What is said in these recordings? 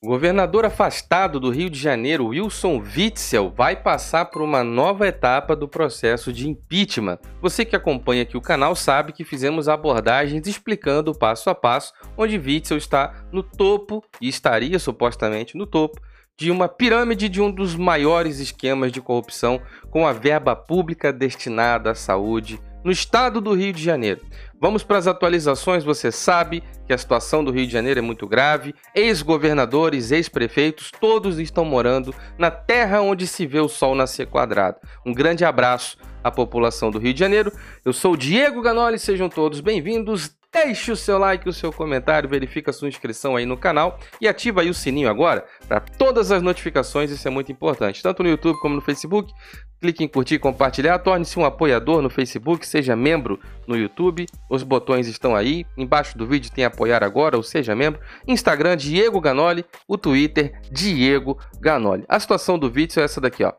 O governador afastado do Rio de Janeiro, Wilson Witzel, vai passar por uma nova etapa do processo de impeachment. Você que acompanha aqui o canal sabe que fizemos abordagens explicando passo a passo, onde Witzel está no topo e estaria supostamente no topo de uma pirâmide de um dos maiores esquemas de corrupção com a verba pública destinada à saúde no estado do Rio de Janeiro. Vamos para as atualizações. Você sabe que a situação do Rio de Janeiro é muito grave. Ex-governadores, ex-prefeitos, todos estão morando na terra onde se vê o sol nascer quadrado. Um grande abraço à população do Rio de Janeiro. Eu sou Diego Ganoli, sejam todos bem-vindos. Deixe o seu like, o seu comentário, verifica a sua inscrição aí no canal e ativa aí o sininho agora para todas as notificações, isso é muito importante, tanto no YouTube como no Facebook. Clique em curtir compartilhar, torne-se um apoiador no Facebook, seja membro no YouTube, os botões estão aí, embaixo do vídeo tem apoiar agora, ou seja membro, Instagram Diego Ganoli, o Twitter Diego Ganoli. A situação do Witzel é essa daqui, ó.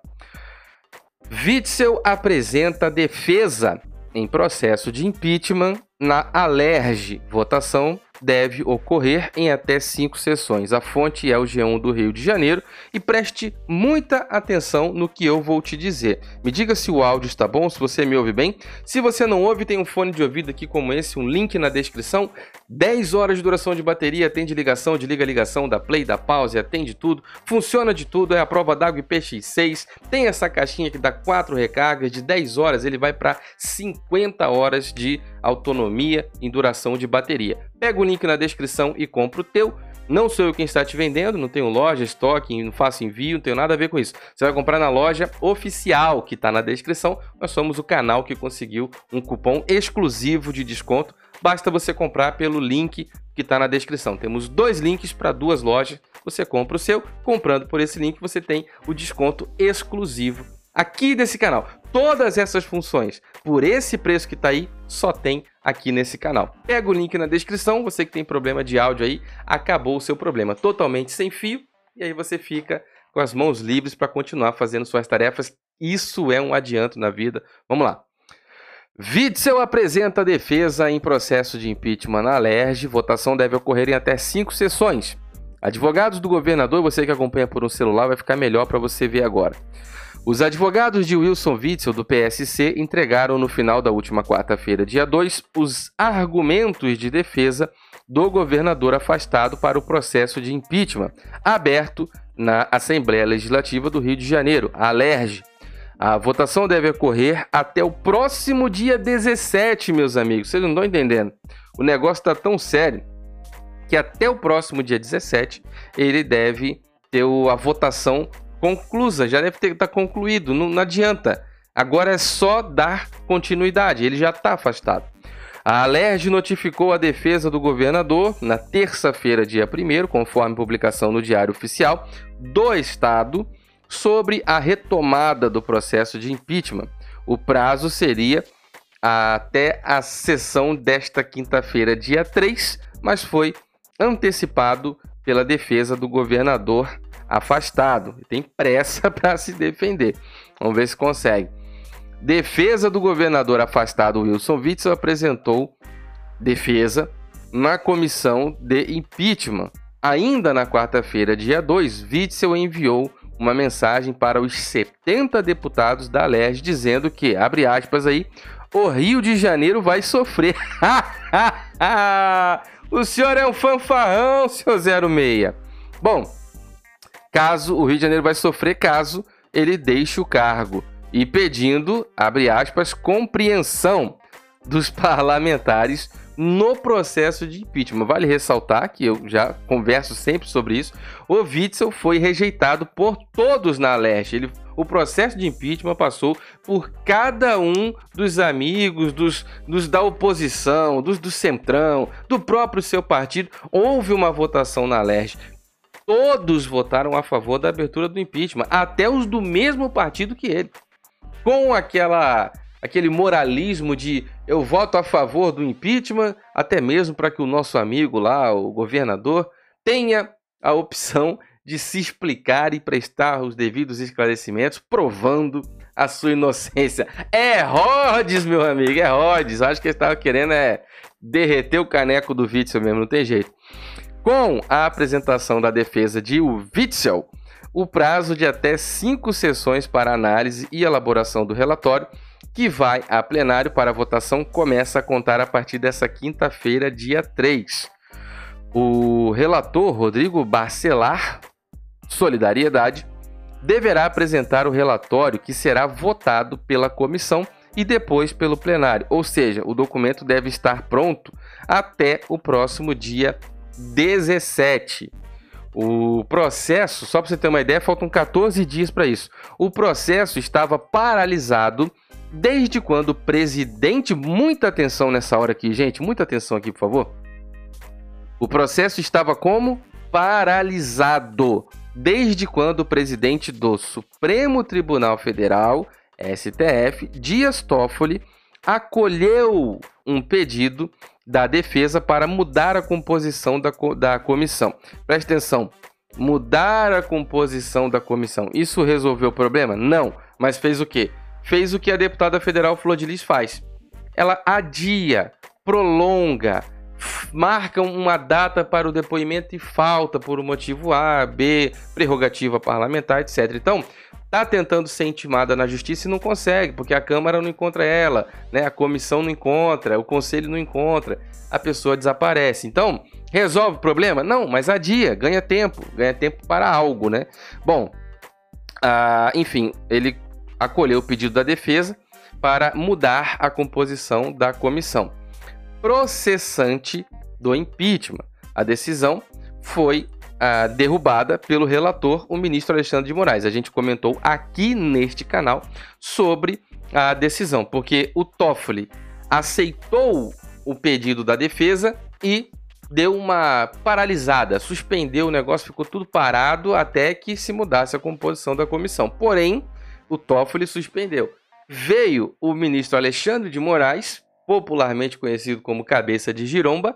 Witzel apresenta defesa em processo de impeachment na Alerj. Votação deve ocorrer em até cinco sessões. A fonte é o G1 do Rio de Janeiro e preste muita atenção no que eu vou te dizer. Me diga se o áudio está bom, se você me ouve bem. Se você não ouve, tem um fone de ouvido aqui como esse, um link na descrição. 10 horas de duração de bateria, atende ligação, desliga ligação, da play, da pause, atende tudo. Funciona de tudo, é a prova d'água IPX6. Tem essa caixinha que dá 4 recargas de 10 horas, ele vai para 50 horas de autonomia em duração de bateria. Pega o link na descrição e compra o teu. Não sou eu quem está te vendendo, não tenho loja, estoque, não faço envio, não tenho nada a ver com isso. Você vai comprar na loja oficial que está na descrição. Nós somos o canal que conseguiu um cupom exclusivo de desconto. Basta você comprar pelo link que está na descrição. Temos dois links para duas lojas. Você compra o seu, comprando por esse link você tem o desconto exclusivo aqui desse canal. Todas essas funções, por esse preço que está aí, só tem aqui nesse canal. Pega o link na descrição, você que tem problema de áudio aí, acabou o seu problema. Totalmente sem fio, e aí você fica com as mãos livres para continuar fazendo suas tarefas. Isso é um adianto na vida. Vamos lá. Witzel apresenta defesa em processo de impeachment na Alerj. Votação deve ocorrer em até cinco sessões. Advogados do governador, você que acompanha por um celular, vai ficar melhor para você ver agora. Os advogados de Wilson Witzel, do PSC, entregaram no final da última quarta-feira, dia 2, os argumentos de defesa do governador afastado para o processo de impeachment, aberto na Assembleia Legislativa do Rio de Janeiro, a ALERJ. A votação deve ocorrer até o próximo dia 17, meus amigos. Vocês não estão entendendo. O negócio está tão sério que até o próximo dia 17 ele deve ter a votação conclusa, já deve estar tá concluído, não, não adianta. Agora é só dar continuidade, ele já está afastado. A Alerj notificou a defesa do governador na terça-feira, dia 1, conforme publicação no Diário Oficial do Estado, sobre a retomada do processo de impeachment. O prazo seria até a sessão desta quinta-feira, dia 3, mas foi antecipado pela defesa do governador afastado. Tem pressa para se defender. Vamos ver se consegue. Defesa do governador afastado Wilson Witzel apresentou defesa na comissão de impeachment. Ainda na quarta-feira, dia 2, Witzel enviou uma mensagem para os 70 deputados da LERJ dizendo que, abre aspas aí, o Rio de Janeiro vai sofrer. o senhor é um fanfarrão, seu 06. Bom, caso o Rio de Janeiro vai sofrer caso ele deixe o cargo e pedindo, abre aspas, compreensão dos parlamentares no processo de impeachment. Vale ressaltar que eu já converso sempre sobre isso. O Witzel foi rejeitado por todos na leste. Ele, o processo de impeachment passou por cada um dos amigos, dos, dos da oposição, dos do centrão, do próprio seu partido. Houve uma votação na leste todos votaram a favor da abertura do impeachment, até os do mesmo partido que ele. Com aquela aquele moralismo de eu voto a favor do impeachment, até mesmo para que o nosso amigo lá, o governador, tenha a opção de se explicar e prestar os devidos esclarecimentos, provando a sua inocência. É Rhodes, meu amigo, é Rhodes. Acho que ele estava querendo é derreter o caneco do Witzel mesmo, não tem jeito. Com a apresentação da defesa de Witzel, o prazo de até cinco sessões para análise e elaboração do relatório, que vai a plenário para votação, começa a contar a partir dessa quinta-feira, dia 3. O relator Rodrigo Barcelar, Solidariedade, deverá apresentar o relatório que será votado pela comissão e depois pelo plenário, ou seja, o documento deve estar pronto até o próximo dia 17. O processo, só para você ter uma ideia, faltam 14 dias para isso. O processo estava paralisado desde quando o presidente, muita atenção nessa hora aqui, gente, muita atenção aqui, por favor. O processo estava como paralisado desde quando o presidente do Supremo Tribunal Federal, STF, Dias Toffoli, acolheu um pedido da defesa para mudar a composição da, da comissão. Preste atenção, mudar a composição da comissão. Isso resolveu o problema? Não, mas fez o quê? Fez o que a deputada federal Flor de Lis faz. Ela adia, prolonga, marca uma data para o depoimento e falta por um motivo A, B, prerrogativa parlamentar, etc. Então, Está tentando ser intimada na justiça e não consegue, porque a Câmara não encontra ela, né? a comissão não encontra, o conselho não encontra, a pessoa desaparece. Então, resolve o problema? Não, mas adia, ganha tempo, ganha tempo para algo, né? Bom, ah, enfim, ele acolheu o pedido da defesa para mudar a composição da comissão processante do impeachment. A decisão foi uh, derrubada pelo relator, o ministro Alexandre de Moraes. A gente comentou aqui neste canal sobre a decisão, porque o Toffoli aceitou o pedido da defesa e deu uma paralisada, suspendeu o negócio, ficou tudo parado até que se mudasse a composição da comissão. Porém, o Toffoli suspendeu. Veio o ministro Alexandre de Moraes, popularmente conhecido como cabeça de giromba,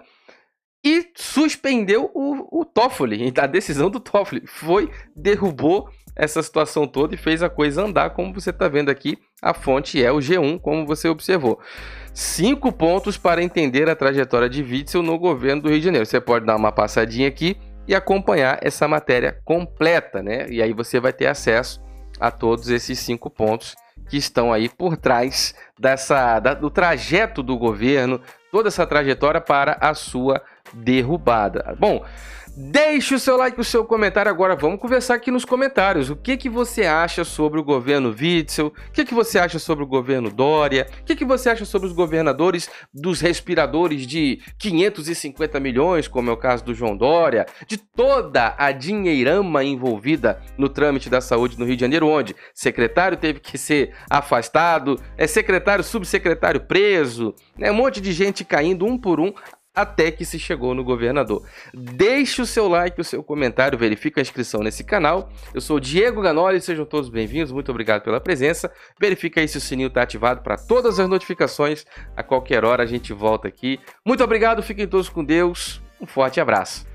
e suspendeu o, o Toffoli. A decisão do Toffoli foi, derrubou essa situação toda e fez a coisa andar, como você está vendo aqui. A fonte é o G1, como você observou. Cinco pontos para entender a trajetória de Witzel no governo do Rio de Janeiro. Você pode dar uma passadinha aqui e acompanhar essa matéria completa, né? E aí você vai ter acesso a todos esses cinco pontos que estão aí por trás dessa, da, do trajeto do governo, toda essa trajetória para a sua derrubada. Bom, Deixe o seu like, o seu comentário. Agora vamos conversar aqui nos comentários. O que, que você acha sobre o governo Witzel? O que, que você acha sobre o governo Dória? O que, que você acha sobre os governadores dos respiradores de 550 milhões, como é o caso do João Dória? De toda a dinheirama envolvida no trâmite da saúde no Rio de Janeiro, onde secretário teve que ser afastado, é secretário, subsecretário preso, né? um monte de gente caindo um por um até que se chegou no governador. Deixe o seu like, o seu comentário, verifique a inscrição nesse canal. Eu sou Diego Ganoli, sejam todos bem-vindos, muito obrigado pela presença. Verifique aí se o sininho está ativado para todas as notificações. A qualquer hora a gente volta aqui. Muito obrigado, fiquem todos com Deus. Um forte abraço.